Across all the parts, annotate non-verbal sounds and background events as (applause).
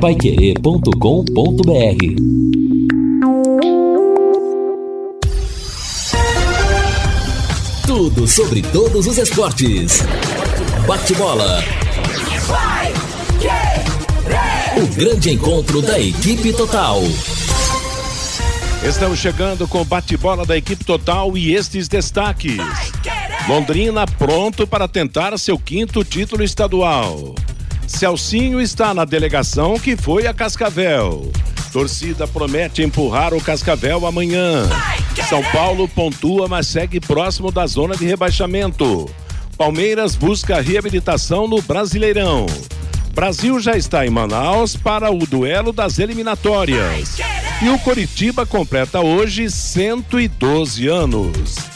paiquerê.com.br Tudo sobre todos os esportes. Bate-bola. O grande encontro da equipe total. Estamos chegando com o bate-bola da equipe total e estes destaques. Londrina pronto para tentar seu quinto título estadual. Celcinho está na delegação que foi a Cascavel. Torcida promete empurrar o Cascavel amanhã. São Paulo pontua, mas segue próximo da zona de rebaixamento. Palmeiras busca reabilitação no Brasileirão. Brasil já está em Manaus para o duelo das eliminatórias. E o Coritiba completa hoje 112 anos.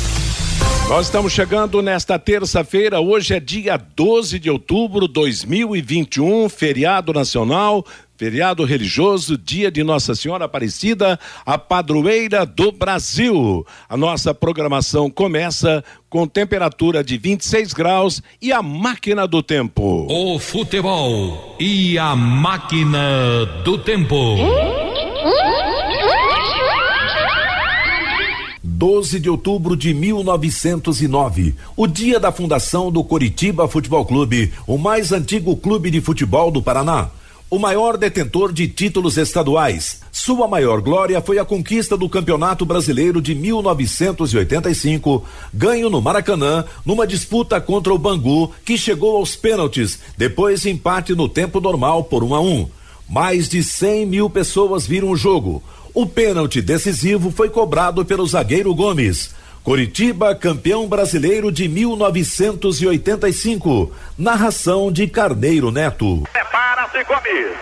Nós estamos chegando nesta terça-feira, hoje é dia 12 de outubro de 2021, feriado nacional, feriado religioso, dia de Nossa Senhora Aparecida, a padroeira do Brasil. A nossa programação começa com temperatura de 26 graus e a máquina do tempo. O futebol e a máquina do tempo. 12 de outubro de 1909, o dia da fundação do Coritiba Futebol Clube, o mais antigo clube de futebol do Paraná. O maior detentor de títulos estaduais. Sua maior glória foi a conquista do Campeonato Brasileiro de 1985, ganho no Maracanã, numa disputa contra o Bangu, que chegou aos pênaltis, depois empate no tempo normal por 1 um a 1. Um. Mais de 100 mil pessoas viram o jogo. O pênalti decisivo foi cobrado pelo zagueiro Gomes. Coritiba, campeão brasileiro de 1985. Narração de Carneiro Neto. Prepara-se, Gomes.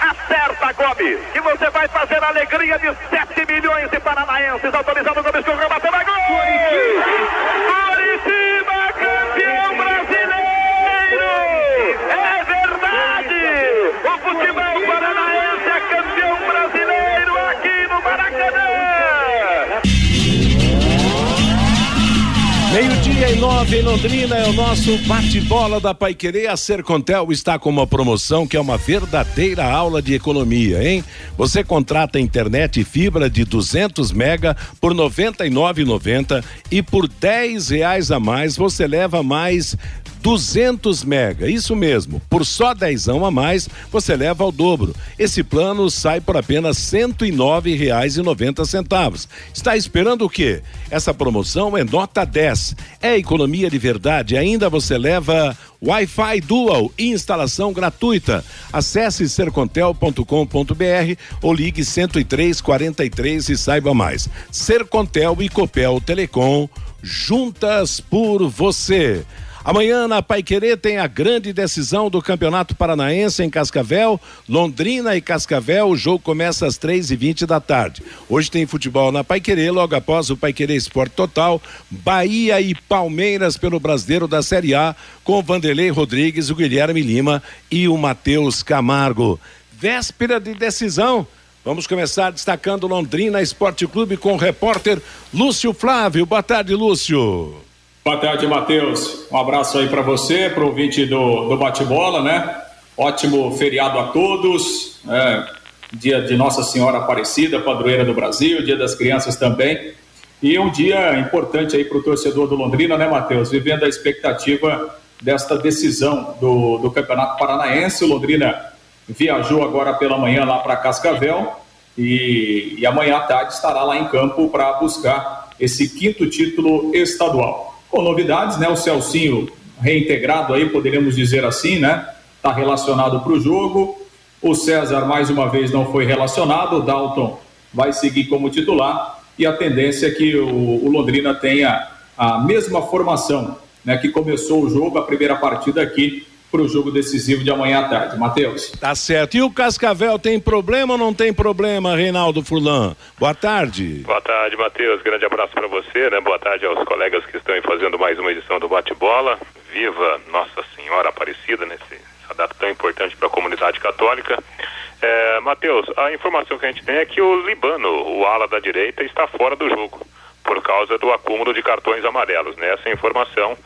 Acerta, Gomes. E você vai fazer a alegria de 7 milhões de paranaenses. Autorizado o Gomes, correu, bateu na gol. Coritiba, campeão brasileiro. É verdade. O futebol paranaense é campeão Maracanã. Meio-dia e nove em Londrina é o nosso bate-bola da Paiquerê. A Sercontel está com uma promoção que é uma verdadeira aula de economia, hein? Você contrata internet e fibra de 200 mega por R$ 99,90 e por 10 reais a mais você leva mais 200 mega, isso mesmo. Por só dezão a mais, você leva ao dobro. Esse plano sai por apenas R$ 109,90 Está esperando o quê? Essa promoção é nota 10. É economia de verdade. Ainda você leva Wi-Fi Dual e instalação gratuita. Acesse sercontel.com.br ou ligue 10343 e saiba mais. Sercontel e Copel Telecom juntas por você. Amanhã na Paiquerê tem a grande decisão do Campeonato Paranaense em Cascavel, Londrina e Cascavel. O jogo começa às três e vinte da tarde. Hoje tem futebol na Paiquerê, logo após o Paiquerê Esporte Total, Bahia e Palmeiras pelo Brasileiro da Série A, com Vanderlei Rodrigues, o Guilherme Lima e o Matheus Camargo. Véspera de decisão. Vamos começar destacando Londrina Esporte Clube com o repórter Lúcio Flávio. Boa tarde, Lúcio. Boa tarde, Matheus. Um abraço aí para você, para o ouvinte do, do bate-bola, né? Ótimo feriado a todos. É, dia de Nossa Senhora Aparecida, padroeira do Brasil, dia das crianças também. E um dia importante aí para o torcedor do Londrina, né, Matheus? Vivendo a expectativa desta decisão do, do Campeonato Paranaense. O Londrina viajou agora pela manhã lá para Cascavel e, e amanhã à tarde estará lá em campo para buscar esse quinto título estadual novidades, né? O Celcinho reintegrado aí, poderíamos dizer assim, né? Está relacionado para o jogo. O César, mais uma vez, não foi relacionado. O Dalton vai seguir como titular. E a tendência é que o, o Londrina tenha a mesma formação né, que começou o jogo, a primeira partida aqui para o jogo decisivo de amanhã à tarde. Matheus. Tá certo. E o Cascavel tem problema ou não tem problema, Reinaldo Furlan? Boa tarde. Boa tarde, Matheus. Grande abraço para você, né? Boa tarde aos colegas que estão fazendo mais uma edição do Bate-Bola. Viva Nossa Senhora Aparecida nesse essa data tão importante para a comunidade católica. É, Matheus, a informação que a gente tem é que o Libano, o ala da direita, está fora do jogo por causa do acúmulo de cartões amarelos. Né? Essa informação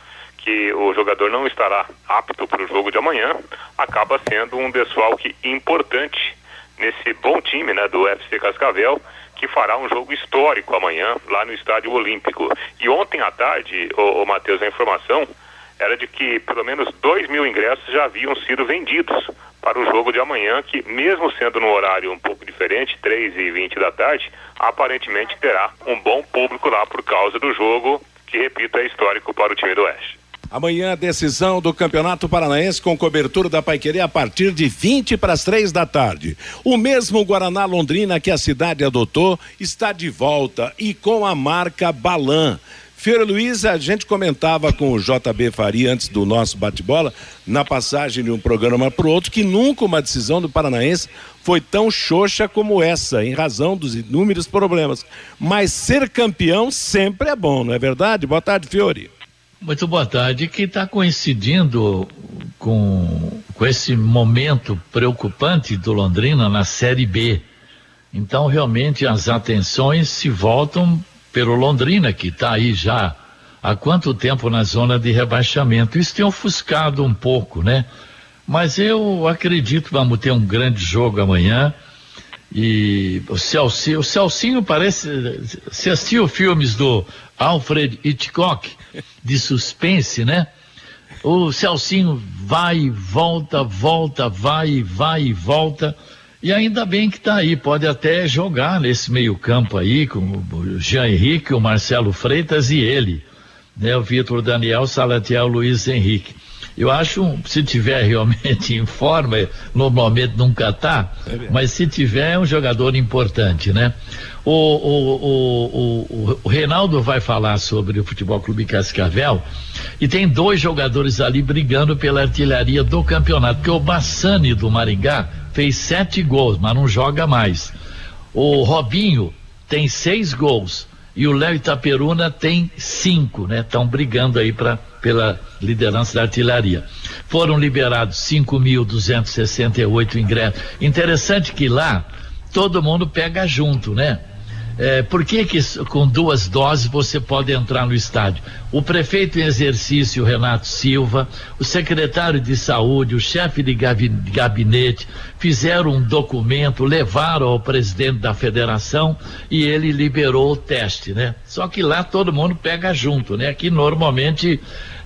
que o jogador não estará apto para o jogo de amanhã acaba sendo um desfalque importante nesse bom time né, do FC Cascavel que fará um jogo histórico amanhã lá no Estádio Olímpico. E ontem à tarde, o, o Matheus, a informação era de que pelo menos 2 mil ingressos já haviam sido vendidos para o jogo de amanhã, que mesmo sendo no horário um pouco diferente, 3 e 20 da tarde, aparentemente terá um bom público lá por causa do jogo, que repito, é histórico para o time do Oeste. Amanhã decisão do Campeonato Paranaense com cobertura da Paiquerê a partir de 20 para as 3 da tarde. O mesmo Guaraná Londrina que a cidade adotou está de volta e com a marca Balan. Fiora Luiz, a gente comentava com o JB Faria antes do nosso bate-bola, na passagem de um programa para o outro, que nunca uma decisão do Paranaense foi tão xoxa como essa, em razão dos inúmeros problemas. Mas ser campeão sempre é bom, não é verdade? Boa tarde, Fiore. Muito boa tarde, que está coincidindo com, com esse momento preocupante do Londrina na Série B. Então, realmente, as atenções se voltam pelo Londrina, que está aí já há quanto tempo na zona de rebaixamento. Isso tem ofuscado um pouco, né? Mas eu acredito que vamos ter um grande jogo amanhã. E o Celcinho, o Celcinho parece. Você assistiu filmes do Alfred Hitchcock, de suspense, né? O Celcinho vai e volta, volta, vai vai e volta. E ainda bem que está aí, pode até jogar nesse meio-campo aí, com o Jean Henrique, o Marcelo Freitas e ele, né? O Vitor Daniel, Salatiel, Luiz Henrique. Eu acho, se tiver realmente (laughs) em forma, normalmente nunca está, é mas se tiver é um jogador importante, né? O, o, o, o, Reinaldo vai falar sobre o Futebol Clube Cascavel e tem dois jogadores ali brigando pela artilharia do campeonato, porque o Bassani do Maringá fez sete gols, mas não joga mais. O Robinho tem seis gols e o Léo Itaperuna tem cinco, né? Estão brigando aí pra, pela liderança da artilharia. Foram liberados 5.268 ingressos. Interessante que lá todo mundo pega junto, né? É, por que, que com duas doses você pode entrar no estádio? O prefeito em exercício, Renato Silva, o secretário de saúde, o chefe de gabinete fizeram um documento, levaram ao presidente da federação e ele liberou o teste, né? Só que lá todo mundo pega junto, né? Aqui normalmente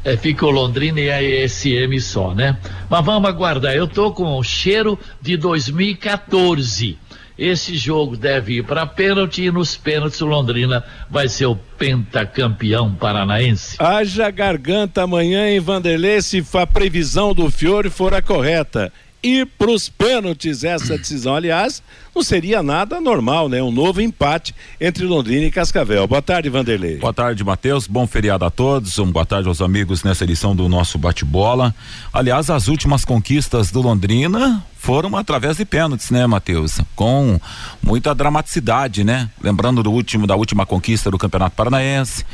é, fica o Londrina e a ESM só, né? Mas vamos aguardar. Eu tô com o cheiro de 2014 esse jogo deve ir para pênalti e nos pênaltis o Londrina vai ser o pentacampeão paranaense. Haja garganta amanhã em Vanderlei se a previsão do Fiore for a correta ir para os pênaltis essa decisão. Aliás, não seria nada normal, né? Um novo empate entre Londrina e Cascavel. Boa tarde, Vanderlei. Boa tarde, Matheus. Bom feriado a todos. Um boa tarde aos amigos nessa edição do nosso bate-bola. Aliás, as últimas conquistas do Londrina foram através de pênaltis, né, Matheus? Com muita dramaticidade, né? Lembrando do último da última conquista do Campeonato Paranaense.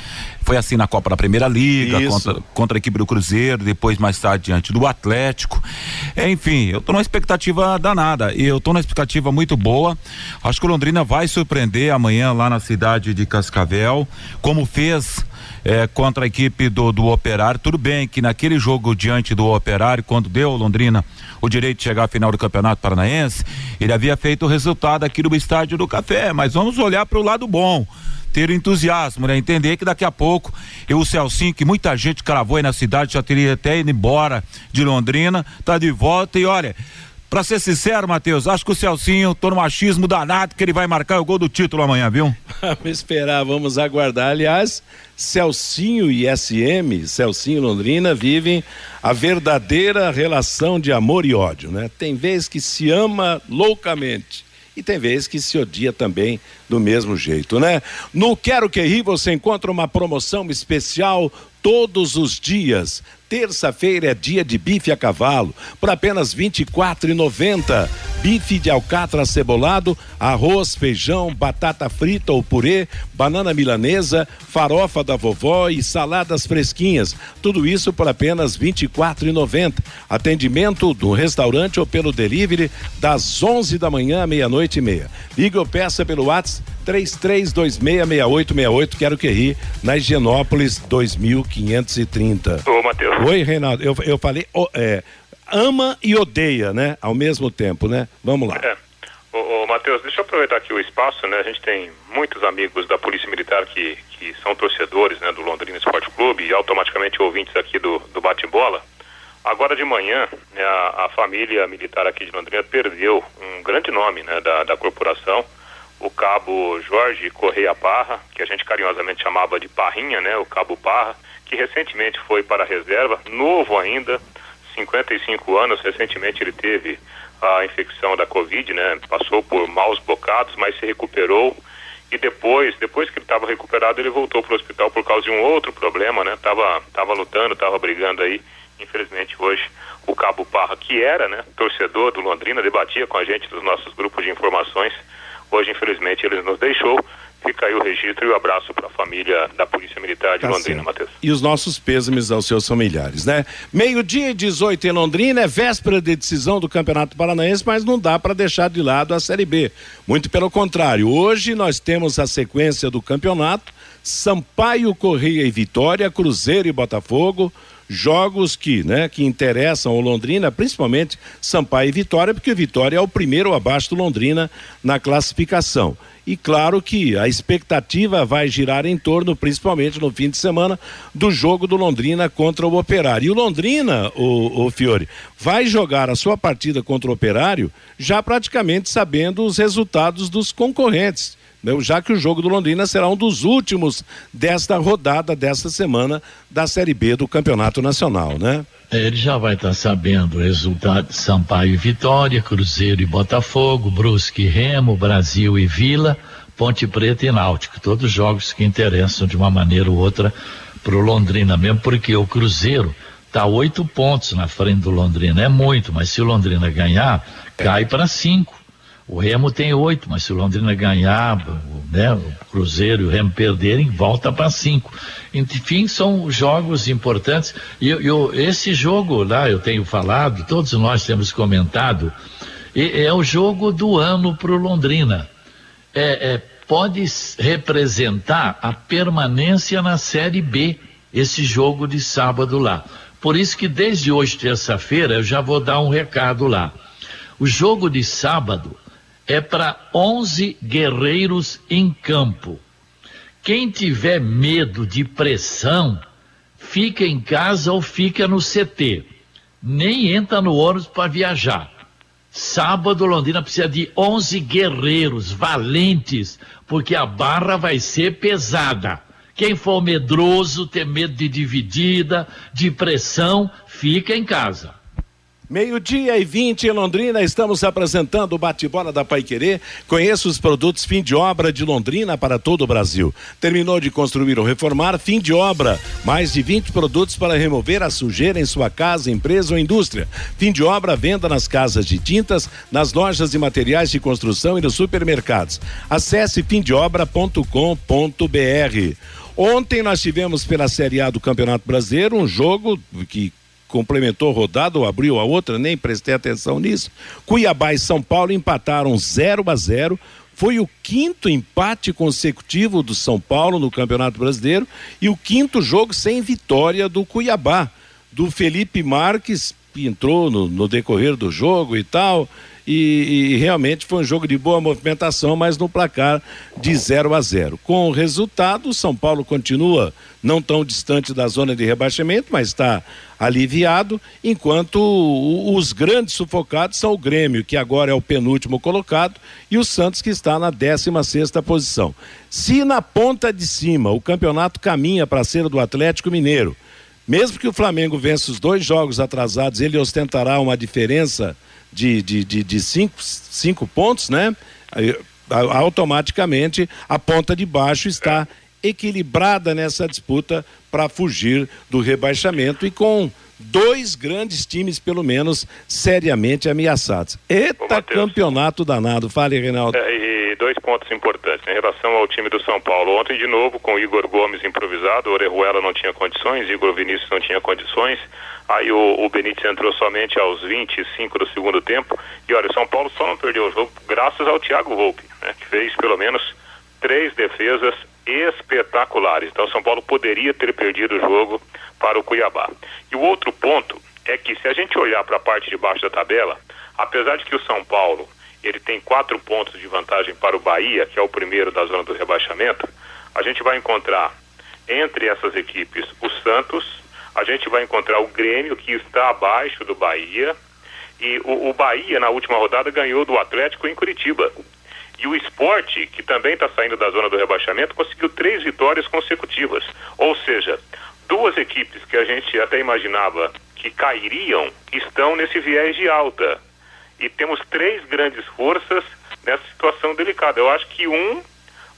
Foi assim na Copa da Primeira Liga, contra, contra a equipe do Cruzeiro, depois mais tarde diante do Atlético. Enfim, eu tô numa expectativa danada e eu tô numa expectativa muito boa. Acho que o Londrina vai surpreender amanhã lá na cidade de Cascavel, como fez é, contra a equipe do, do Operário. Tudo bem que naquele jogo diante do Operário, quando deu Londrina o direito de chegar à final do Campeonato Paranaense, ele havia feito o resultado aqui no Estádio do Café. Mas vamos olhar para o lado bom ter entusiasmo, né? Entender que daqui a pouco eu, o Celcinho, que muita gente cravou aí na cidade, já teria até ido embora de Londrina, tá de volta e olha, Pra ser sincero, Matheus, acho que o Celcinho, tô no machismo danado que ele vai marcar o gol do título amanhã, viu? (laughs) Vamos esperar, vamos aguardar. Aliás, Celcinho e SM, Celcinho e Londrina, vivem a verdadeira relação de amor e ódio, né? Tem vezes que se ama loucamente e tem vezes que se odia também do mesmo jeito, né? No Quero Que Ri você encontra uma promoção especial todos os dias. Terça-feira é dia de bife a cavalo, por apenas R$ 24,90. Bife de alcatra cebolado, arroz, feijão, batata frita ou purê, banana milanesa, farofa da vovó e saladas fresquinhas. Tudo isso por apenas R$ 24,90. Atendimento do restaurante ou pelo delivery das 11 da manhã à meia-noite e meia. Liga ou peça pelo WhatsApp 33266868, quero que ri, na Higienópolis 2530. Ô, Matheus. Oi, Reinaldo. Eu, eu falei, oh, é, ama e odeia, né? Ao mesmo tempo, né? Vamos lá. É. Ô, ô Matheus, deixa eu aproveitar aqui o espaço, né? A gente tem muitos amigos da Polícia Militar que, que são torcedores né, do Londrina Esporte Clube e automaticamente ouvintes aqui do, do Bate-Bola. Agora de manhã, né, a, a, família militar aqui de Londrina perdeu um grande nome né, da, da corporação, o cabo Jorge Correia Parra, que a gente carinhosamente chamava de Parrinha, né, o cabo Parra, que recentemente foi para a reserva, novo ainda, 55 anos, recentemente ele teve a infecção da Covid, né, passou por maus bocados, mas se recuperou. E depois, depois que ele estava recuperado, ele voltou para o hospital por causa de um outro problema, né, tava, tava lutando, tava brigando aí, infelizmente hoje o Cabo Parra, que era, né, torcedor do Londrina, debatia com a gente nos nossos grupos de informações, Hoje, infelizmente, ele nos deixou. Fica aí o registro e o abraço para a família da Polícia Militar de tá Londrina, Matheus. E os nossos pêsames aos seus familiares, né? Meio-dia e 18 em Londrina, é véspera de decisão do Campeonato Paranaense, mas não dá para deixar de lado a Série B. Muito pelo contrário, hoje nós temos a sequência do campeonato: Sampaio, Correia e Vitória, Cruzeiro e Botafogo jogos que, né, que interessam ao Londrina, principalmente Sampaio e Vitória, porque Vitória é o primeiro abaixo do Londrina na classificação. E claro que a expectativa vai girar em torno, principalmente no fim de semana, do jogo do Londrina contra o Operário. E o Londrina, o, o Fiore, vai jogar a sua partida contra o Operário já praticamente sabendo os resultados dos concorrentes? Já que o jogo do Londrina será um dos últimos desta rodada, desta semana da Série B do Campeonato Nacional, né? É, ele já vai estar tá sabendo o resultado de Sampaio e Vitória, Cruzeiro e Botafogo, Brusque e Remo, Brasil e Vila, Ponte Preta e Náutico. Todos jogos que interessam de uma maneira ou outra para o Londrina, mesmo porque o Cruzeiro está oito pontos na frente do Londrina. É muito, mas se o Londrina ganhar, cai para cinco. O Remo tem oito, mas se o Londrina ganhar, né, o Cruzeiro e o Remo perderem, volta para cinco. Enfim, são jogos importantes. E eu, esse jogo lá, eu tenho falado, todos nós temos comentado, é o jogo do ano para o Londrina. É, é, pode representar a permanência na Série B, esse jogo de sábado lá. Por isso que desde hoje, terça-feira, eu já vou dar um recado lá. O jogo de sábado é para 11 guerreiros em campo. Quem tiver medo de pressão, fica em casa ou fica no CT. Nem entra no ônibus para viajar. Sábado, Londrina precisa de 11 guerreiros valentes, porque a barra vai ser pesada. Quem for medroso, ter medo de dividida, de pressão, fica em casa. Meio-dia e 20 em Londrina, estamos apresentando o bate-bola da Paiquerê. Conheça os produtos fim de obra de Londrina para todo o Brasil. Terminou de construir ou reformar, fim de obra. Mais de 20 produtos para remover a sujeira em sua casa, empresa ou indústria. Fim de obra, venda nas casas de tintas, nas lojas de materiais de construção e nos supermercados. Acesse fimdeobra.com.br. Ontem nós tivemos pela Série A do Campeonato Brasileiro um jogo que complementou rodada ou abriu a outra, nem prestei atenção nisso. Cuiabá e São Paulo empataram 0 a 0. Foi o quinto empate consecutivo do São Paulo no Campeonato Brasileiro e o quinto jogo sem vitória do Cuiabá, do Felipe Marques, que entrou no, no decorrer do jogo e tal e, e, realmente foi um jogo de boa movimentação, mas no placar de 0 a 0. Com o resultado, o São Paulo continua não tão distante da zona de rebaixamento, mas está aliviado, enquanto os grandes sufocados são o Grêmio, que agora é o penúltimo colocado, e o Santos, que está na 16 sexta posição. Se na ponta de cima o campeonato caminha para ser do Atlético Mineiro, mesmo que o Flamengo vença os dois jogos atrasados, ele ostentará uma diferença de, de, de, de cinco, cinco pontos, né? Automaticamente a ponta de baixo está equilibrada nessa disputa para fugir do rebaixamento e com dois grandes times, pelo menos, seriamente ameaçados. Eita campeonato danado. Fale, Reinaldo. É, e dois pontos importantes. Em relação ao time do São Paulo, ontem, de novo, com o Igor Gomes improvisado, Orejuela não tinha condições, Igor Vinícius não tinha condições. Aí o, o Benítez entrou somente aos 25 do segundo tempo. E olha, o São Paulo só não perdeu o jogo graças ao Thiago Volpe, né, que fez pelo menos três defesas espetaculares. Então, São Paulo poderia ter perdido o jogo para o Cuiabá. E o outro ponto é que se a gente olhar para a parte de baixo da tabela, apesar de que o São Paulo ele tem quatro pontos de vantagem para o Bahia, que é o primeiro da zona do rebaixamento, a gente vai encontrar entre essas equipes o Santos, a gente vai encontrar o Grêmio, que está abaixo do Bahia, e o, o Bahia, na última rodada, ganhou do Atlético em Curitiba. E o esporte, que também está saindo da zona do rebaixamento, conseguiu três vitórias consecutivas. Ou seja, duas equipes que a gente até imaginava que cairiam estão nesse viés de alta. E temos três grandes forças nessa situação delicada. Eu acho que um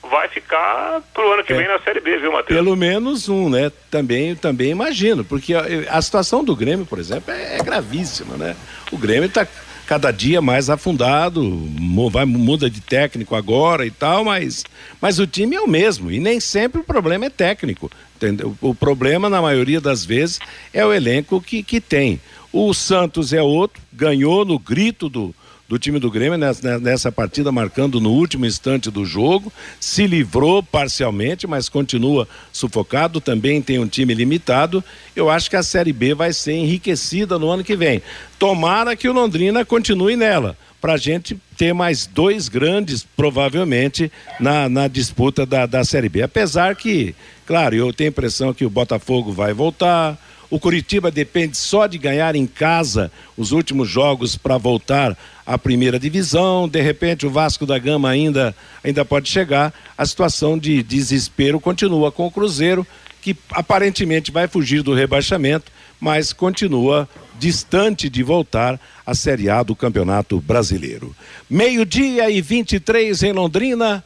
vai ficar pro ano que é. vem na Série B, viu, Matheus? Pelo menos um, né? Também, também imagino, porque a, a situação do Grêmio, por exemplo, é, é gravíssima, né? O Grêmio está cada dia mais afundado, vai, muda de técnico agora e tal, mas, mas o time é o mesmo e nem sempre o problema é técnico. Entendeu? O problema, na maioria das vezes, é o elenco que, que tem. O Santos é outro, ganhou no grito do, do time do Grêmio nessa, nessa, partida, marcando no último instante do jogo, se livrou parcialmente, mas continua sufocado, também tem um time limitado. Eu acho que a Série B vai ser enriquecida no ano que vem. Tomara que o Londrina continue nela, para a gente ter mais dois grandes, provavelmente, na, na disputa da, da Série B. Apesar que, claro, eu tenho a impressão que o Botafogo vai voltar o Curitiba depende só de ganhar em casa os últimos jogos para voltar à primeira divisão. De repente, o Vasco da Gama ainda, ainda pode chegar. A situação de desespero continua com o Cruzeiro, que aparentemente vai fugir do rebaixamento, mas continua distante de voltar à Série A do Campeonato Brasileiro. Meio-dia e 23 em Londrina.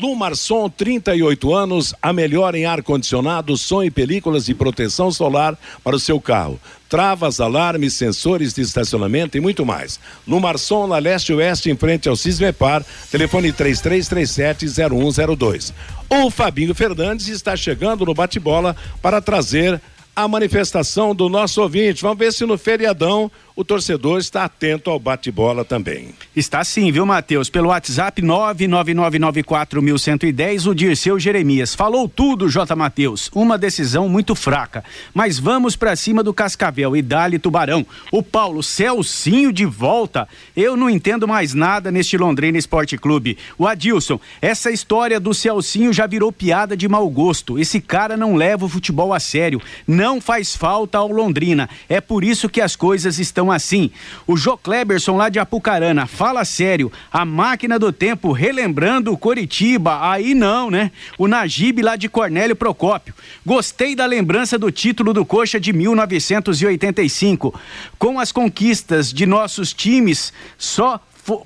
Lumarson, 38 anos, a melhor em ar-condicionado, som e películas e proteção solar para o seu carro. Travas, alarmes, sensores de estacionamento e muito mais. Lumarson, na leste-oeste, em frente ao Cismepar, telefone 3337-0102. O Fabinho Fernandes está chegando no bate-bola para trazer a manifestação do nosso ouvinte. Vamos ver se no feriadão o torcedor está atento ao bate-bola também. Está sim, viu, Matheus? Pelo WhatsApp 99994110, o Dirceu Jeremias. Falou tudo, J. Matheus. Uma decisão muito fraca. Mas vamos para cima do Cascavel e dali Tubarão. O Paulo Celcinho de volta. Eu não entendo mais nada neste Londrina Esporte Clube. O Adilson, essa história do Celcinho já virou piada de mau gosto. Esse cara não leva o futebol a sério. Não faz falta ao Londrina. É por isso que as coisas estão assim. O Jô Kleberson lá de Apucarana, fala sério, a máquina do tempo relembrando o Coritiba, aí não, né? O Najib lá de Cornélio Procópio. Gostei da lembrança do título do Coxa de 1985. Com as conquistas de nossos times, só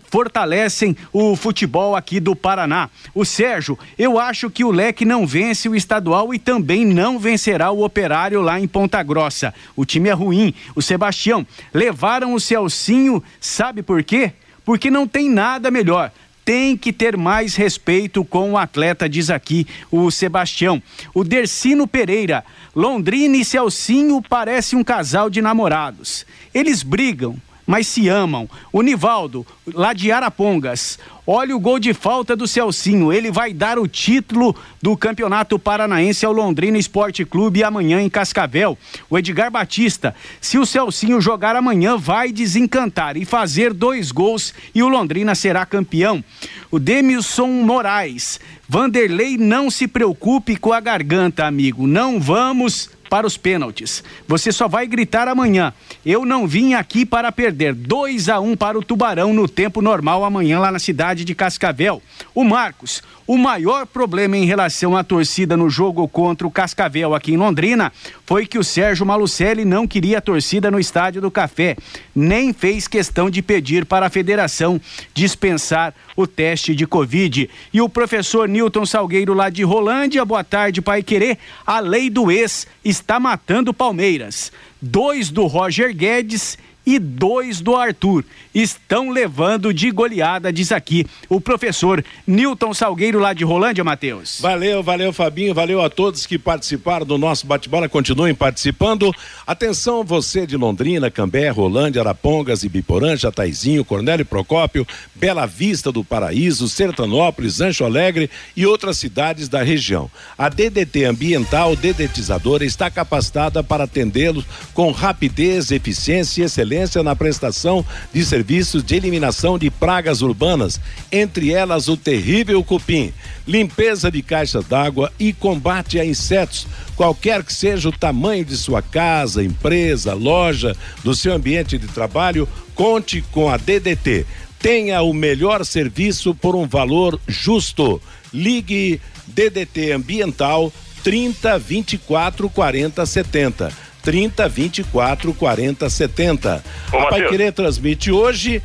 fortalecem o futebol aqui do Paraná. O Sérgio, eu acho que o Leque não vence o estadual e também não vencerá o Operário lá em Ponta Grossa. O time é ruim. O Sebastião, levaram o Celcinho, sabe por quê? Porque não tem nada melhor tem que ter mais respeito com o atleta, diz aqui o Sebastião. O Dercino Pereira, Londrina e Celcinho parece um casal de namorados. Eles brigam, mas se amam. O Nivaldo, lá de Arapongas. Olha o gol de falta do Celcinho. Ele vai dar o título do Campeonato Paranaense ao Londrina Esporte Clube amanhã em Cascavel. O Edgar Batista. Se o Celcinho jogar amanhã, vai desencantar e fazer dois gols e o Londrina será campeão. O Demilson Moraes. Vanderlei, não se preocupe com a garganta, amigo. Não vamos para os pênaltis. Você só vai gritar amanhã. Eu não vim aqui para perder 2 a 1 para o Tubarão no tempo normal amanhã lá na cidade de Cascavel. O Marcos, o maior problema em relação à torcida no jogo contra o Cascavel aqui em Londrina foi que o Sérgio Malucelli não queria a torcida no Estádio do Café, nem fez questão de pedir para a federação dispensar o teste de Covid. E o professor Newton Salgueiro lá de Rolândia, boa tarde, Pai Querer. A lei do ex está matando Palmeiras. Dois do Roger Guedes e dois do Arthur. Estão levando de goleada, diz aqui o professor Newton Salgueiro lá de Rolândia, Matheus. Valeu, valeu, Fabinho, valeu a todos que participaram do nosso bate-bola, continuem participando. Atenção, você de Londrina, Cambé, Rolândia, Arapongas, Ibiporã, Jataizinho, Cornélio Procópio, Bela Vista do Paraíso, Sertanópolis, Ancho Alegre e outras cidades da região. A DDT Ambiental Dedetizadora está capacitada para atendê-los com rapidez, eficiência e excelência na prestação de serviços de eliminação de pragas urbanas, entre elas o terrível cupim, limpeza de caixas d'água e combate a insetos, qualquer que seja o tamanho de sua casa, empresa, loja, do seu ambiente de trabalho, conte com a DDT. Tenha o melhor serviço por um valor justo. Ligue DDT Ambiental 30 24 40 70. 30 24 40 70. Ô, a Pai. Querer transmite hoje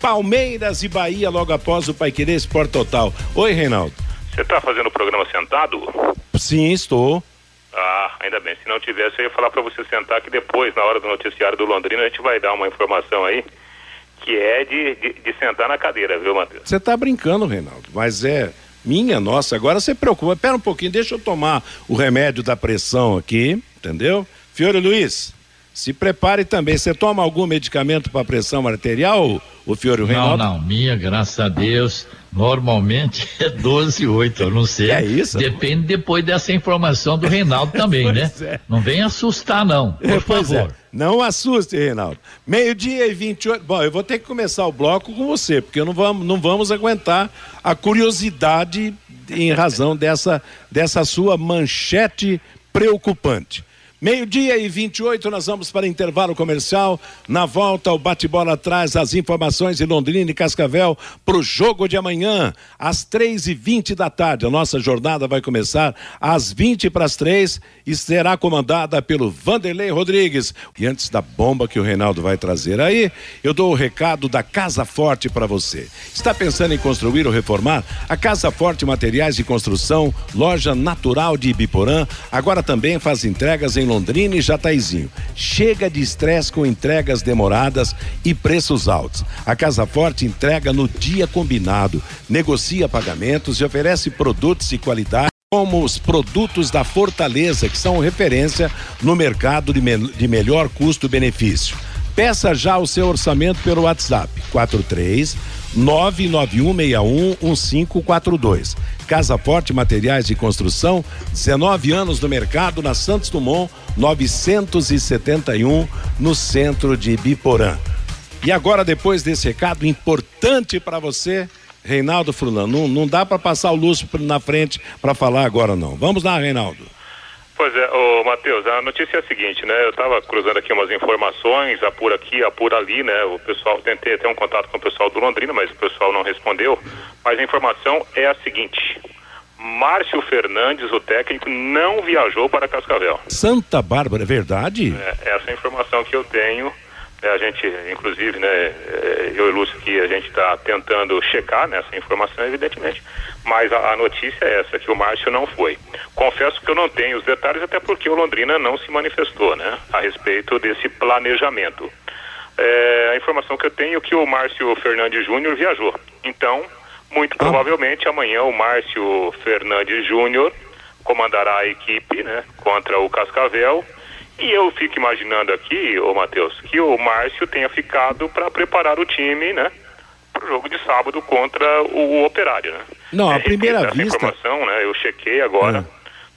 Palmeiras e Bahia logo após o Pai Querer Esporte Total. Oi, Reinaldo. Você está fazendo o programa sentado? Sim, estou. Ah, ainda bem. Se não tivesse, eu ia falar para você sentar que depois, na hora do noticiário do Londrina, a gente vai dar uma informação aí que é de, de, de sentar na cadeira, viu, Matheus? Você tá brincando, Reinaldo, mas é minha, nossa. Agora você preocupa. Pera um pouquinho, deixa eu tomar o remédio da pressão aqui, entendeu? Fiore Luiz, se prepare também. Você toma algum medicamento para pressão arterial, o Fiore Não, Reinaldo? não, minha, graças a Deus, normalmente (laughs) é 12,8, eu não sei. É isso? Depende depois dessa informação do Reinaldo também, (laughs) né? É. Não vem assustar, não, (laughs) por É, favor. é. Não assuste, Reinaldo. Meio-dia e 28. Bom, eu vou ter que começar o bloco com você, porque não vamos, não vamos aguentar a curiosidade em razão dessa, dessa sua manchete preocupante. Meio-dia e 28, nós vamos para intervalo comercial. Na volta, o bate-bola traz as informações de Londrina e Cascavel para o jogo de amanhã, às três e vinte da tarde. A nossa jornada vai começar às 20 para as três e será comandada pelo Vanderlei Rodrigues. E antes da bomba que o Reinaldo vai trazer aí, eu dou o recado da Casa Forte para você. Está pensando em construir ou reformar? A Casa Forte Materiais de Construção, loja natural de Ibiporã, agora também faz entregas em Londrina e Jataizinho. Chega de estresse com entregas demoradas e preços altos. A Casa Forte entrega no dia combinado, negocia pagamentos e oferece produtos de qualidade como os produtos da Fortaleza, que são referência no mercado de, me- de melhor custo-benefício. Peça já o seu orçamento pelo WhatsApp 43 99161 1542. Casa Forte Materiais de Construção, 19 anos no mercado na Santos Dumont 971 no centro de Biporã. E agora depois desse recado importante para você, Reinaldo Frulan, não, não dá para passar o Lúcio na frente para falar agora não. Vamos lá, Reinaldo. Pois é, ô Matheus, a notícia é a seguinte, né? Eu estava cruzando aqui umas informações, apura aqui, apura ali, né? O pessoal, tentei ter um contato com o pessoal do Londrina, mas o pessoal não respondeu. Mas a informação é a seguinte: Márcio Fernandes, o técnico, não viajou para Cascavel. Santa Bárbara, é verdade? É, essa é a informação que eu tenho. É, a gente, inclusive, né, é, eu e Lúcio aqui, a gente está tentando checar nessa informação, evidentemente. Mas a, a notícia é essa, que o Márcio não foi. Confesso que eu não tenho os detalhes, até porque o Londrina não se manifestou, né, a respeito desse planejamento. É, a informação que eu tenho é que o Márcio Fernandes Júnior viajou. Então, muito provavelmente amanhã o Márcio Fernandes Júnior comandará a equipe, né, contra o Cascavel. E eu fico imaginando aqui, ô Matheus, que o Márcio tenha ficado para preparar o time, né, para o jogo de sábado contra o, Operário, né? Não, É, primeira essa vista- informação, né, eu chequei agora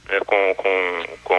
é, com, com, com,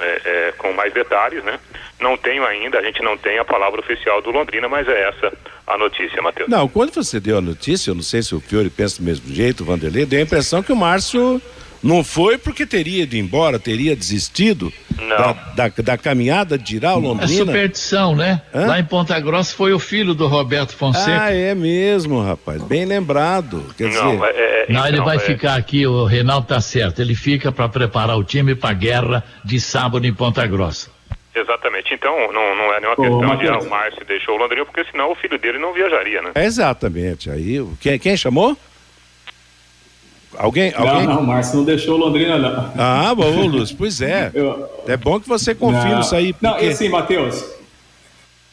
é, é, com mais detalhes, né? Não tenho ainda, a gente não tem a palavra oficial do Londrina, mas é essa a notícia, Matheus. Não, quando você deu a notícia, eu não sei se o Fiore pensa do mesmo jeito, o Vanderlei, deu a impressão que o Márcio Não foi porque teria ido embora, teria desistido da, da, da, caminhada de ir ao É Londrina. superstição, né? Hã? Lá em Ponta Grossa foi o filho do Roberto Fonseca. Ah, é mesmo, rapaz. Bem lembrado. Quer Não, dizer, é, é, Não, ele então, vai é- ficar aqui, o Reinaldo tá certo. Ele fica para preparar o time para a guerra de sábado em Ponta Grossa. Exatamente. Então, não, não é nenhuma Ô, questão de ah, o Márcio deixou o Londrina, porque senão o filho dele não viajaria, né? é exatamente. Aí, quem, quem chamou? Alguém? alguém? Não, não, o Márcio não deixou Londrina, não. Ah, bom, Lúcio, pois é. Eu- É bom que você confie não. nisso aí. Não, Porque... e assim, Matheus,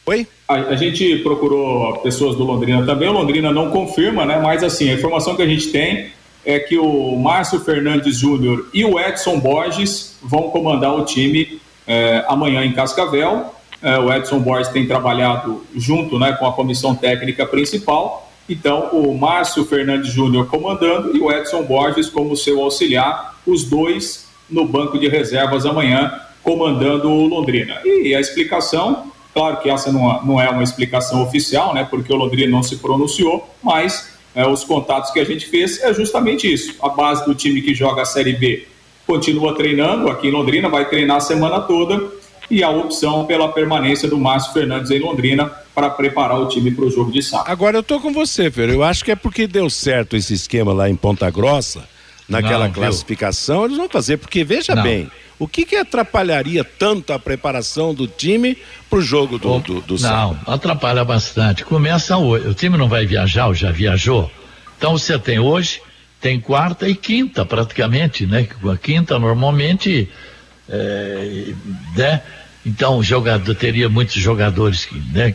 Oi? a, a gente procurou pessoas do Londrina também, o Londrina não confirma, né? Mas assim, a informação que a gente tem é que o Márcio Fernandes Júnior e o Edson Borges vão comandar o time eh, amanhã em Cascavel. Eh, o Edson Borges tem trabalhado junto né, com a comissão técnica principal. Então, o Márcio Fernandes Júnior comandando e o Edson Borges como seu auxiliar, os dois no banco de reservas amanhã, comandando o Londrina. E a explicação, claro que essa não, não é uma explicação oficial, né, porque o Londrina não se pronunciou, mas é, os contatos que a gente fez é justamente isso. A base do time que joga a Série B continua treinando aqui em Londrina, vai treinar a semana toda, e a opção pela permanência do Márcio Fernandes em Londrina para preparar o time para o jogo de sábado. Agora eu tô com você, Fer. Eu acho que é porque deu certo esse esquema lá em Ponta Grossa, naquela Não, viu? classificação, eles vão fazer, porque veja Não. bem, o que que atrapalharia tanto a preparação do time pro jogo do, do, do sábado? Não, atrapalha bastante. Começa hoje. O time não vai viajar, ou já viajou. Então você tem hoje, tem quarta e quinta praticamente, né? A quinta normalmente, é, né? Então jogador teria muitos jogadores que, né,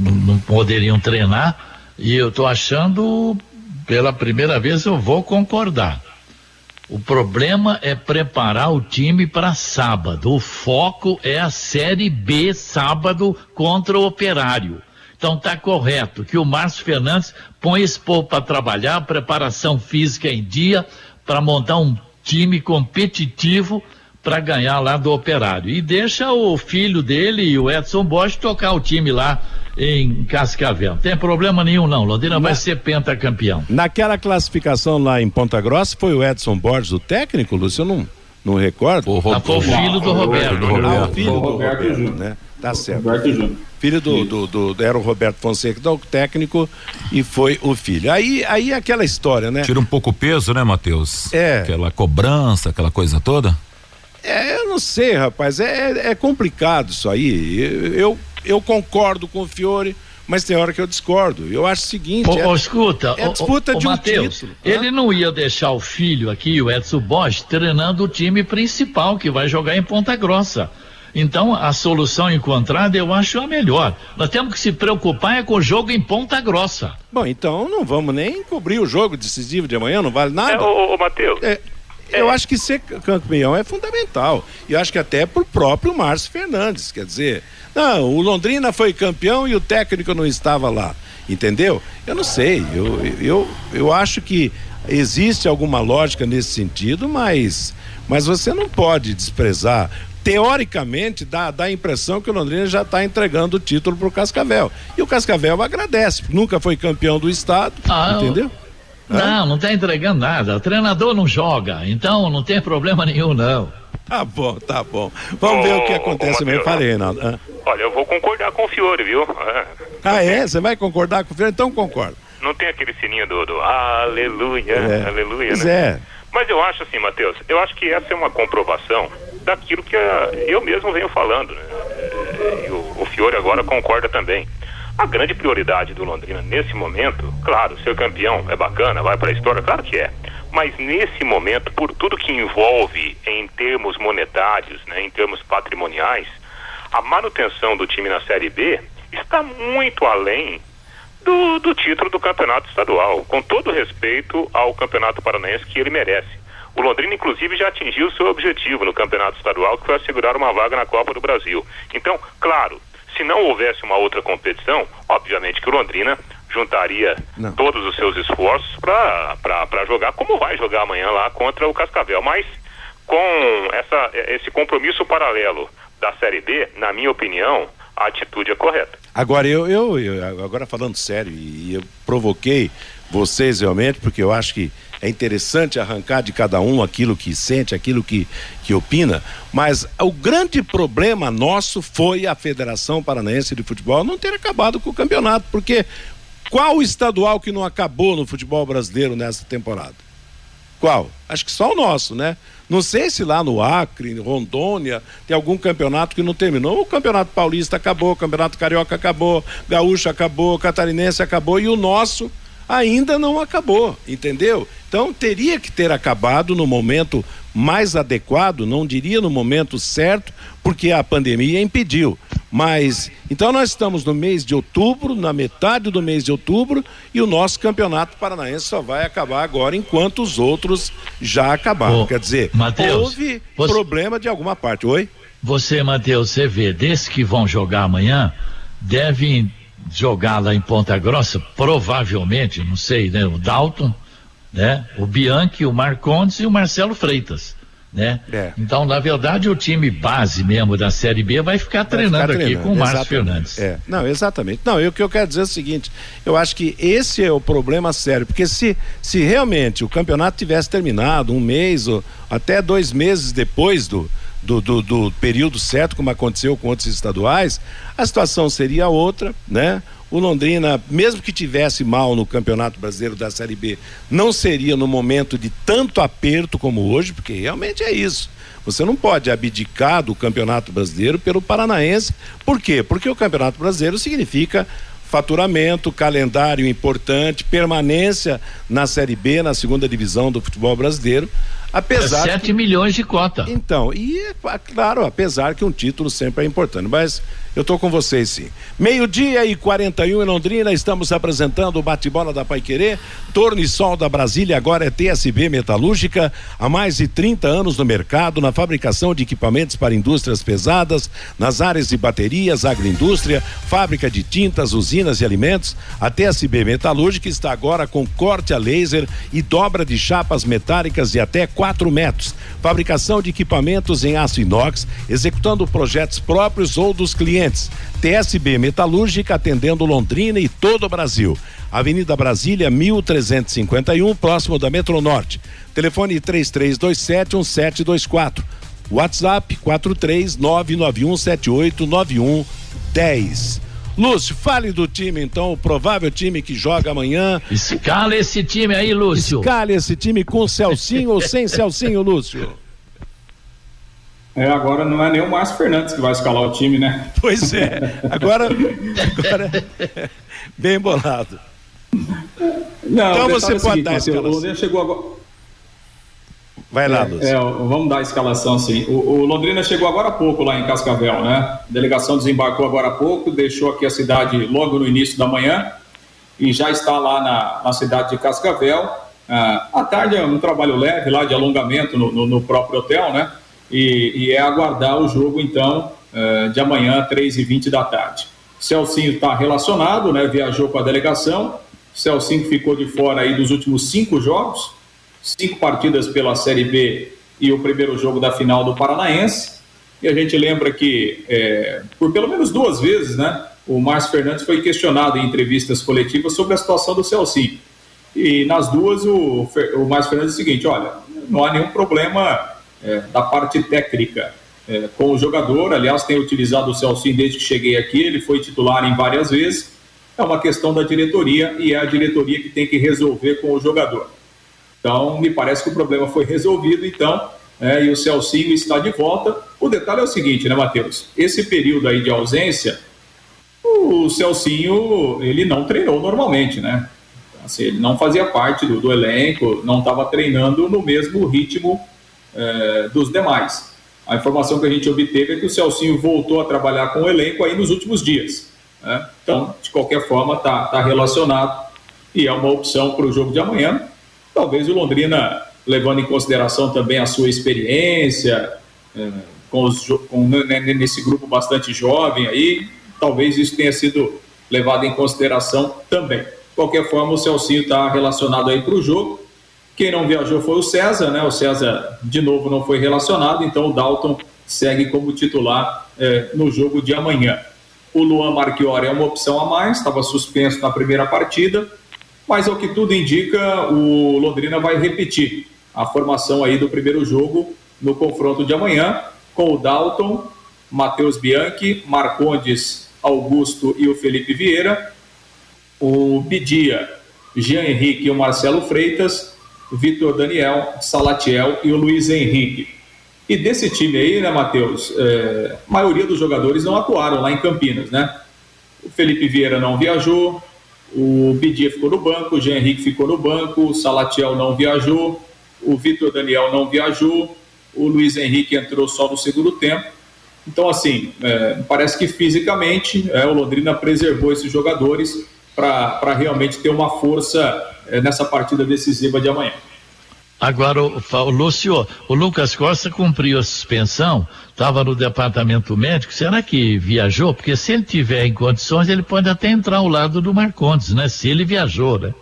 não poderiam treinar. E eu estou achando, pela primeira vez, eu vou concordar. O problema é preparar o time para sábado. O foco é a Série B sábado contra o Operário. Então tá correto que o Márcio Fernandes põe esse povo para trabalhar, preparação física em dia, para montar um time competitivo para ganhar lá do Operário. E deixa o filho dele e o Edson Bosch tocar o time lá em Cascavel. Não tem problema nenhum não. Londrina vai ser pentacampeão. Naquela classificação lá em Ponta Grossa, foi o Edson Borges o técnico, Lúcio? Eu não, não recordo. O Ro- Ah, foi o filho do Roberto. Ah, o filho do Roberto Roberto, Júnior. né? Tá certo. Roberto Júnior. Filho do, do, do- Era o Roberto Fonseca, do técnico, e foi o filho. Aí, aí aquela história, né? Tira um pouco o peso, né, Matheus? É. Aquela cobrança, aquela coisa toda. É, eu não sei, rapaz. É, é complicado isso aí. Eu, eu, concordo com o Fiore, mas tem hora que eu discordo. Eu acho o seguinte. Ô, é- ô, escuta, é disputa ô, de um Matheus, título, ele não ia deixar o filho aqui, o Edson Bosch, treinando o time principal que vai jogar em Ponta Grossa. Então, a solução encontrada eu acho a melhor. Nós temos que se preocupar é com o jogo em Ponta Grossa. Bom, então não vamos nem cobrir o jogo decisivo de amanhã, não vale É, nada. ô, ô, ô, Matheus, É, eu acho que ser campeão é fundamental. E eu acho que até pro próprio Márcio Fernandes. Quer dizer, não, o Londrina foi campeão e o técnico não estava lá. Entendeu? Eu não sei. Eu, eu, eu acho que existe alguma lógica nesse sentido, mas, mas você não pode desprezar. Teoricamente, dá, dá a impressão que o Londrina já está entregando o título para o Cascavel. E o Cascavel agradece, nunca foi campeão do estado, Ah, entendeu? Não, não está entregando nada. O treinador não joga, então não tem problema nenhum, não. Tá bom, tá bom. Vamos ver o que acontece ô, mesmo. Falei, Reinaldo. Ah. olha, eu vou concordar com o Fiore, viu? É, Ah, é? Você vai concordar com o Fiore? Então concordo. não tem aquele sininho do, do aleluia, É. aleluia, Pois né? é. Mas eu acho assim, Matheus, eu acho que essa é uma comprovação daquilo que ah, eu mesmo venho falando, né? E o, o Fiore agora concorda também. A grande prioridade do Londrina nesse momento, claro, ser campeão é bacana, vai para a história, claro que é. Mas nesse momento, por tudo que envolve em termos monetários, né, em termos patrimoniais, a manutenção do time na Série B está muito além do, do título do campeonato estadual, com todo respeito ao campeonato paranaense que ele merece. O Londrina, inclusive, já atingiu seu objetivo no campeonato estadual, que foi assegurar uma vaga na Copa do Brasil. Então, claro, se não houvesse uma outra competição, obviamente que o Londrina juntaria Não. todos os seus esforços para jogar, como vai jogar amanhã lá contra o Cascavel. Mas com essa, esse compromisso paralelo da Série B, na minha opinião, a atitude é correta. Agora, eu, eu, eu- agora falando sério, e eu provoquei vocês realmente, porque eu acho que é interessante arrancar de cada um aquilo que sente, aquilo que, que opina, mas o grande problema nosso foi a Federação Paranaense de Futebol não ter acabado com o campeonato, porque qual estadual que não acabou no futebol brasileiro nessa temporada? Qual? Acho que só o nosso, né? Não sei se lá no Acre, Rondônia, tem algum campeonato que não terminou. O Campeonato Paulista acabou, o Campeonato Carioca acabou, Gaúcho acabou, Catarinense acabou e o nosso ainda não acabou, entendeu? Então teria que ter acabado no momento mais adequado, não diria no momento certo, porque a pandemia impediu. Mas então nós estamos no mês de outubro, na metade do mês de outubro, e o nosso campeonato paranaense só vai acabar agora enquanto os outros já acabaram. Ô, Quer dizer, Mateus, houve você... problema de alguma parte. Oi? Você, Matheus, você vê, desses que vão jogar amanhã, devem jogar lá em Ponta Grossa, provavelmente, não sei, né? O Dalton, né? O Bianchi, o Marcondes e o Marcelo Freitas. Né? É. Então, na verdade, o time base mesmo da Série B vai ficar vai treinando ficar aqui com o Márcio Fernandes. É. Não, exatamente. Não, o que eu quero dizer é o seguinte: eu acho que esse é o problema sério, porque se, se realmente o campeonato tivesse terminado um mês ou até dois meses depois do, do, do, do, período certo, como aconteceu com outros estaduais, a situação seria outra, né? O Londrina, mesmo que tivesse mal no Campeonato Brasileiro da Série B, não seria no momento de tanto aperto como hoje, porque realmente é isso. Você não pode abdicar do Campeonato Brasileiro pelo Paranaense. Por quê? Porque o Campeonato Brasileiro significa faturamento, calendário importante, permanência na Série B, na segunda divisão do futebol brasileiro. Apesar. É 7 que... milhões de cota. Então, e é claro, apesar que um título sempre é importante, mas eu estou com vocês sim. Meio-dia e 41 em Londrina, estamos apresentando o bate-bola da Paiquerê. Torne-sol da Brasília agora é TSB Metalúrgica. Há mais de 30 anos no mercado, na fabricação de equipamentos para indústrias pesadas, nas áreas de baterias, agroindústria, fábrica de tintas, usinas e alimentos. A TSB Metalúrgica está agora com corte a laser e dobra de chapas metálicas de até 4 metros. Fabricação de equipamentos em aço inox, executando projetos próprios ou dos clientes. TSB Metalúrgica atendendo Londrina e todo o Brasil. Avenida Brasília, 1351, próximo da Metronorte. Telefone 3327 1724. WhatsApp 43991789110. Lúcio, fale do time então, o provável time que joga amanhã. Escala esse time aí, Lúcio. Escala esse time com Celcinho ou sem Celcinho, Lúcio? É, agora não é nem o Márcio Fernandes que vai escalar o time, né? Pois é. Agora, agora bem bolado. Não, então você é pode seguinte, dar a escalação. Chegou agora. Vai lá, Lúcio. É, vamos dar a escalação, sim. O, o, Londrina chegou agora há pouco lá em Cascavel, né? A delegação desembarcou agora há pouco, deixou aqui a cidade logo no início da manhã e já está lá na, na cidade de Cascavel. Ah, à tarde é um trabalho leve lá de alongamento no, no, no próprio hotel, né? e, e é aguardar o jogo, então, uh, de amanhã, 3h20 da tarde. Celcinho está relacionado, né, viajou com a delegação. Celcinho ficou de fora aí dos últimos cinco jogos, cinco partidas pela Série B e o primeiro jogo da final do Paranaense. E a gente lembra que, é, por pelo menos duas vezes, né, o Márcio Fernandes foi questionado em entrevistas coletivas sobre a situação do Celcinho. E nas duas, o, o Márcio Fernandes disse o seguinte: olha, não há nenhum problema é, da parte técnica é, com o jogador. Aliás, tenho utilizado o Celcinho desde que cheguei aqui, ele foi titular em várias vezes. É uma questão da diretoria e é a diretoria que tem que resolver com o jogador. Então, me parece que o problema foi resolvido, então, é, e o Celcinho está de volta. O detalhe é o seguinte, né, Matheus? Esse período aí de ausência, o Celcinho, ele não treinou normalmente, né? Assim, ele não fazia parte do, do elenco, não estava treinando no mesmo ritmo é, dos demais. A informação que a gente obteve é que o Celcinho voltou a trabalhar com o elenco aí nos últimos dias. Né? Então, de qualquer forma, está tá relacionado e é uma opção para o jogo de amanhã. Talvez o Londrina, levando em consideração também a sua experiência, é, com, os, com nesse grupo bastante jovem aí, talvez isso tenha sido levado em consideração também. De qualquer forma, o Celcinho está relacionado aí para o jogo. Quem não viajou foi o César, né? O César, de novo, não foi relacionado, então o Dalton segue como titular é, no jogo de amanhã. O Luan Marchiori é uma opção a mais, estava suspenso na primeira partida. Mas ao que tudo indica, o Londrina vai repetir a formação aí do primeiro jogo no confronto de amanhã, com o Dalton, Matheus Bianchi, Marcondes, Augusto e o Felipe Vieira, o Bidia, Jean Henrique e o Marcelo Freitas, Vitor Daniel, Salatiel e o Luiz Henrique. E desse time aí, né, Matheus, é, a maioria dos jogadores não atuaram lá em Campinas, né? O Felipe Vieira não viajou, o Bidia ficou no banco, o Jean Henrique ficou no banco, o Salatiel não viajou, o Vitor Daniel não viajou, o Luiz Henrique entrou só no segundo tempo. Então, assim, é, parece que fisicamente é, o Londrina preservou esses jogadores para realmente ter uma força é, nessa partida decisiva de amanhã. Agora, o, o Lúcio, o Lucas Costa cumpriu a suspensão, estava no departamento médico, será que viajou? Porque se ele tiver em condições, ele pode até entrar ao lado do Marcondes, né? Se ele viajou, né?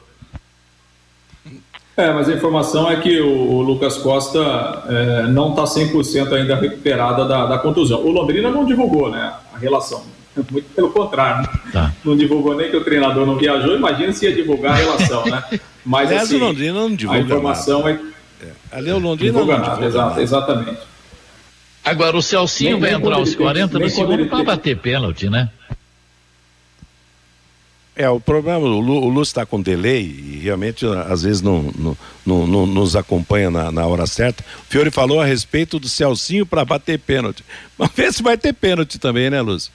É, mas a informação é que o, o Lucas Costa é, não está 100% ainda recuperada da, da, contusão. O Londrina não divulgou né, a relação, muito pelo contrário. Né? Tá. Não divulgou nem que o treinador não viajou, imagina se ia divulgar a relação, né? (laughs) Mas Aliás, assim, o Londrina não divulga a informação nada. é... é. Ali é o Londrina divulga não divulga exato, nada. exatamente. Agora o Celcinho Nem- vai nem entrar aos ele tem- 40 no segundo para bater pênalti, né? É, o problema, o Lu, o Lu está com delay e realmente às vezes não, não, não- não nos acompanha na, na hora certa. O Fiore falou a respeito do Celcinho para bater pênalti. (laughs) Vamos ver se vai ter pênalti também, né, Lúcio?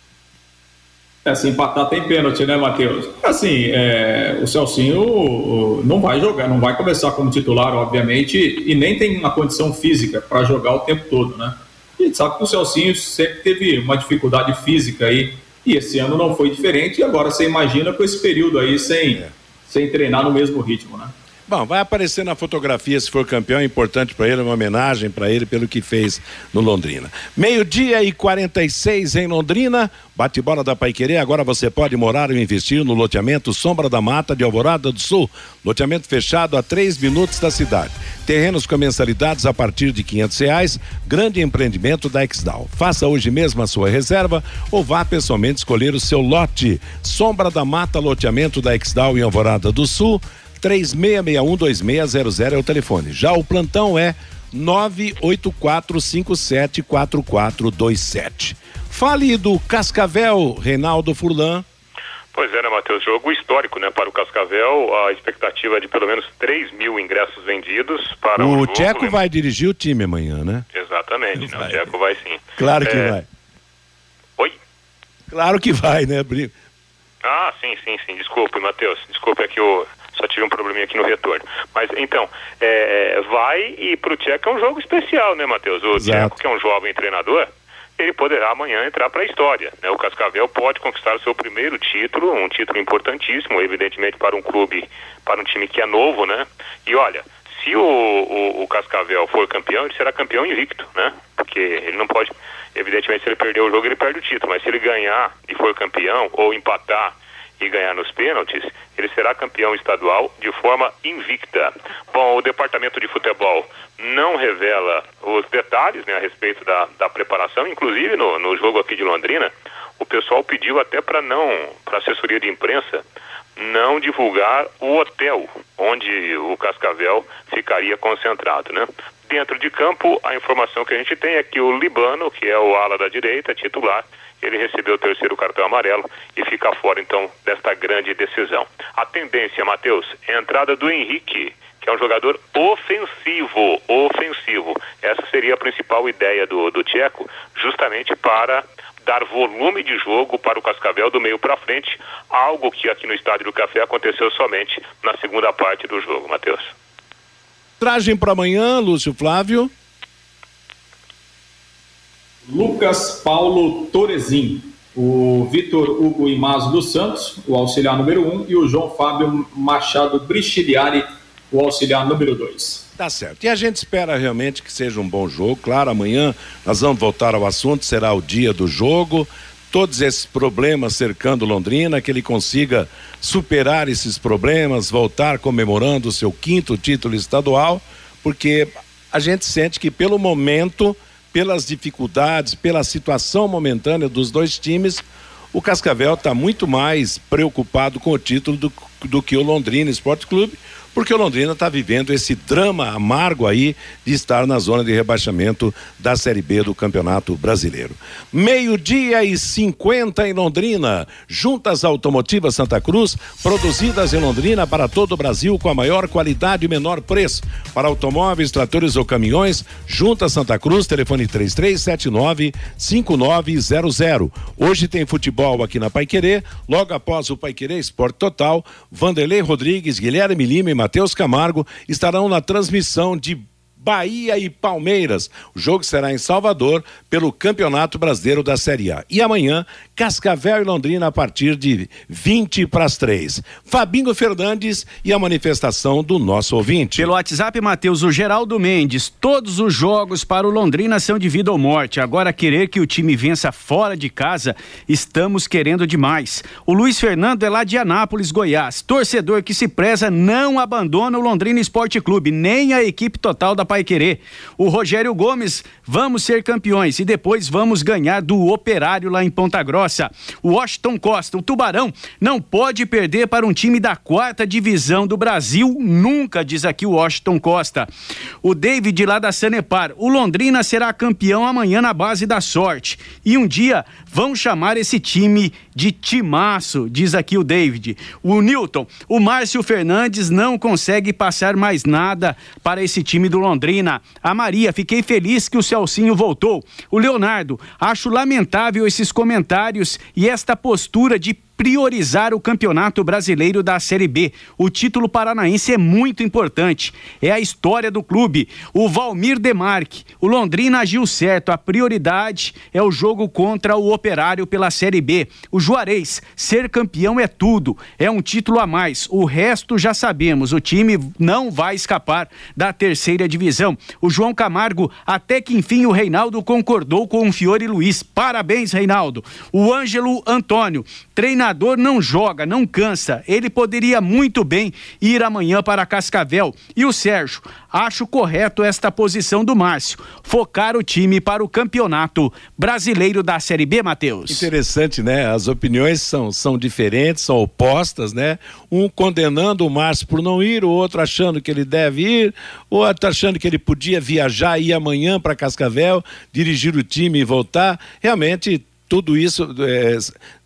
É, se empatar tem pênalti, né, Matheus? Assim, é, o Celcinho não vai jogar, não vai começar como titular, obviamente, e nem tem uma condição física para jogar o tempo todo, né? A gente sabe que o Celcinho sempre teve uma dificuldade física aí, e esse ano não foi diferente, e agora você imagina com esse período aí sem, sem treinar no mesmo ritmo, né? Bom, vai aparecer na fotografia se for campeão, é importante para ele, uma homenagem para ele pelo que fez no Londrina. Meio-dia e 46 em Londrina, bate-bola da Paiquerê. Agora você pode morar ou investir no loteamento Sombra da Mata de Alvorada do Sul. Loteamento fechado a três minutos da cidade. Terrenos com mensalidades a partir de quinhentos reais. Grande empreendimento da Exdal. Faça hoje mesmo a sua reserva ou vá pessoalmente escolher o seu lote. Sombra da Mata, loteamento da Exdal em Alvorada do Sul. 36612600 é o telefone. Já o plantão é 984574427. Fale do Cascavel, Reinaldo Furlan. Pois é, né, Matheus? Jogo histórico, né, para o Cascavel. A expectativa é de pelo menos 3 mil ingressos vendidos para o, O jogo. Tcheco vai dirigir o time amanhã, né? Exatamente, né? o Tcheco vai sim. Claro que É, vai. Oi? Claro que vai, né, Bri? Ah, sim, sim, sim. Desculpe, Matheus. Desculpe, é que eu só tive um probleminha aqui no retorno. Mas então, é, vai e pro Tcheco é um jogo especial, né, Matheus? O. Tcheco, que é um jovem treinador, ele poderá amanhã entrar para a história. Né? O Cascavel pode conquistar o seu primeiro título, um título importantíssimo, evidentemente, para um clube, para um time que é novo, né? E olha, se o, o, o Cascavel for campeão, ele será campeão invicto, né? Porque ele não pode, evidentemente, se ele perder o jogo, ele perde o título, mas se ele ganhar e for campeão, ou empatar e ganhar nos pênaltis, ele será campeão estadual de forma invicta. Bom, o departamento de futebol não revela os detalhes né, a respeito da, da preparação, inclusive no, no jogo aqui de Londrina, o pessoal pediu até para não, para assessoria de imprensa, não divulgar o hotel onde o Cascavel ficaria concentrado, né? Dentro de campo, a informação que a gente tem é que o Libano, que é o ala da direita, titular, ele recebeu o terceiro cartão amarelo e fica fora, então, desta grande decisão. A tendência, Matheus, é a entrada do Henrique, que é um jogador ofensivo, ofensivo. Essa seria a principal ideia do, do Tcheco, justamente para dar volume de jogo para o Cascavel do meio para frente, algo que aqui no Estádio do Café aconteceu somente na segunda parte do jogo, Matheus. Tragem para amanhã, Lúcio Flávio. Lucas Paulo Torezin, o Vitor Hugo Imazo dos Santos, o auxiliar número 1, um, e o João Fábio Machado Brichiliari, o auxiliar número 2. Tá certo. E a gente espera realmente que seja um bom jogo. Claro, amanhã nós vamos voltar ao assunto, será o dia do jogo. Todos esses problemas cercando Londrina, que ele consiga superar esses problemas, voltar comemorando o seu quinto título estadual, porque a gente sente que pelo momento, pelas dificuldades, pela situação momentânea dos dois times, o Cascavel está muito mais preocupado com o título do, do que o Londrina Esporte Clube, porque o Londrina está vivendo esse drama amargo aí de estar na zona de rebaixamento da Série B do Campeonato Brasileiro. Meio-dia e 50 em Londrina. Juntas Automotivas Santa Cruz, produzidas em Londrina para todo o Brasil com a maior qualidade e menor preço. Para automóveis, tratores ou caminhões, Juntas Santa Cruz, telefone 3379 5900. Hoje tem futebol aqui na Paiquerê, logo após o Paiquerê Esporte Total, Vanderlei Rodrigues, Guilherme Lima e Matheus Camargo estarão na transmissão de Bahia e Palmeiras. O jogo será em Salvador pelo Campeonato Brasileiro da Série A. E amanhã, Cascavel e Londrina a partir de 20 para as 3. Fabinho Fernandes e a manifestação do nosso ouvinte. Pelo WhatsApp, Matheus, o Geraldo Mendes. Todos os jogos para o Londrina são de vida ou morte. Agora, querer que o time vença fora de casa, estamos querendo demais. O Luiz Fernando é lá de Anápolis, Goiás. Torcedor que se preza não abandona o Londrina Esporte Clube, nem a equipe total da Pai Querer. O Rogério Gomes, vamos ser campeões e depois vamos ganhar do Operário lá em Ponta Grossa. O Washington Costa, o Tubarão, não pode perder para um time da quarta divisão do Brasil, nunca, diz aqui o Washington Costa. O David lá da Sanepar, o Londrina será campeão amanhã na base da sorte. E um dia vão chamar esse time de timaço, diz aqui o David. O Newton, o Márcio Fernandes não consegue passar mais nada para esse time do Londrina. A Maria, fiquei feliz que o Celcinho voltou. O Leonardo, acho lamentável esses comentários e esta postura de priorizar o Campeonato Brasileiro da Série B. O título paranaense é muito importante. É a história do clube. O Valmir Demarque, o Londrina agiu certo. A prioridade é o jogo contra o Operário pela Série B. O Juarez, ser campeão é tudo. É um título a mais. O resto já sabemos. O time não vai escapar da terceira divisão. O João Camargo, até que enfim o Reinaldo concordou com o Fiore Luiz. Parabéns, Reinaldo. O Ângelo Antônio, treinador não joga, não cansa. Ele poderia muito bem ir amanhã para Cascavel. E o Sérgio, acho correto esta posição do Márcio. Focar o time para o campeonato brasileiro da Série B, Matheus. Interessante, né? As opiniões são, são diferentes, são opostas, né? Um condenando o Márcio por não ir, o outro achando que ele deve ir, o outro achando que ele podia viajar e ir amanhã para Cascavel, dirigir o time e voltar. Realmente tudo isso é,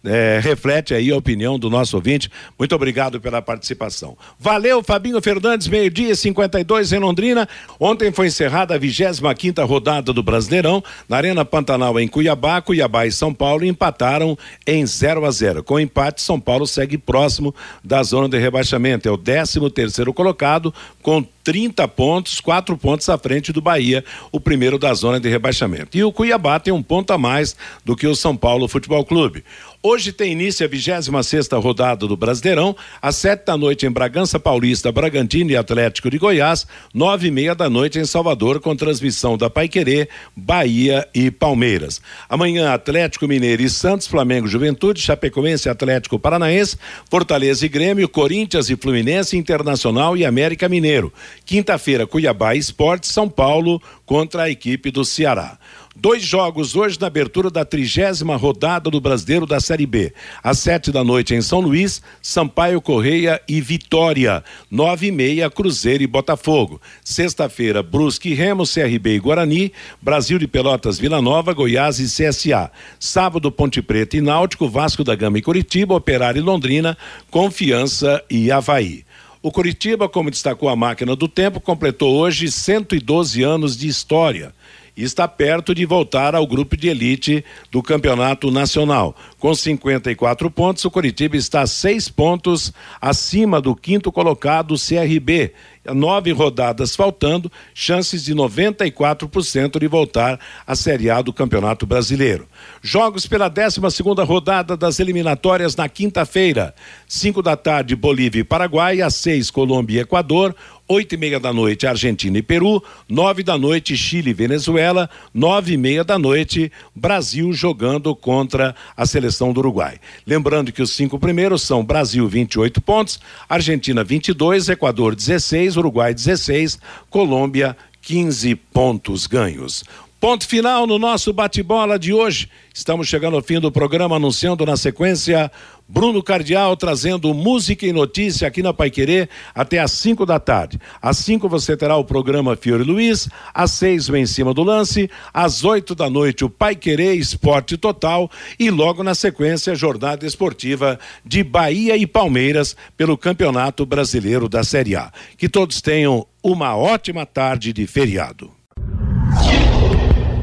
é, reflete aí a opinião do nosso ouvinte. Muito obrigado pela participação. Valeu, Fabinho Fernandes, meio-dia 52 em Londrina. Ontem foi encerrada a 25 quinta rodada do Brasileirão na Arena Pantanal em Cuiabá. Cuiabá e São Paulo empataram em 0 a 0. Com empate, São Paulo segue próximo da zona de rebaixamento. É o 13 terceiro colocado com 30 pontos, quatro pontos à frente do Bahia, o primeiro da zona de rebaixamento. E o Cuiabá tem um ponto a mais do que o São Paulo Futebol Clube. Hoje tem início a 26 sexta rodada do Brasileirão, às sete da noite em Bragança Paulista, Bragantino e Atlético de Goiás, nove e meia da noite em Salvador, com transmissão da Paiquerê, Bahia e Palmeiras. Amanhã, Atlético Mineiro e Santos, Flamengo Juventude, Chapecoense Atlético Paranaense, Fortaleza e Grêmio, Corinthians e Fluminense, Internacional e América Mineiro. Quinta-feira, Cuiabá Esporte, São Paulo contra a equipe do Ceará. Dois jogos hoje na abertura da trigésima rodada do Brasileiro da Série B. Às sete da noite em São Luís, Sampaio Correia e Vitória. Nove e meia, Cruzeiro e Botafogo. Sexta-feira, Brusque Remo, CRB e Guarani. Brasil de Pelotas, Vila Nova, Goiás e CSA. Sábado, Ponte Preta e Náutico, Vasco da Gama e Curitiba, Operário e Londrina, Confiança e Havaí. O Curitiba, como destacou a máquina do tempo, completou hoje 112 anos de história e está perto de voltar ao grupo de elite do Campeonato Nacional. Com 54 pontos, o Curitiba está seis pontos acima do quinto colocado CRB. Nove rodadas faltando, chances de 94% de voltar à Série A do Campeonato Brasileiro. Jogos pela 12 segunda rodada das eliminatórias na quinta-feira. Cinco da tarde, Bolívia e Paraguai, às seis, Colômbia e Equador, oito e meia da noite Argentina e Peru, nove da noite Chile e Venezuela, nove e meia da noite Brasil jogando contra a seleção do Uruguai. Lembrando que os cinco primeiros são Brasil 28 pontos, Argentina 22, Equador 16, Uruguai 16, Colômbia 15 pontos ganhos. Ponto final no nosso bate-bola de hoje. Estamos chegando ao fim do programa, anunciando na sequência Bruno Cardial trazendo música e notícia aqui na Paiquerê até às 5 da tarde. Às 5 você terá o programa Fiore Luiz, às 6 o Em Cima do Lance, às 8 da noite o Paiquerê Esporte Total e logo na sequência a jornada esportiva de Bahia e Palmeiras pelo Campeonato Brasileiro da Série A. Que todos tenham uma ótima tarde de feriado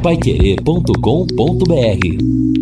paiquerê.com.br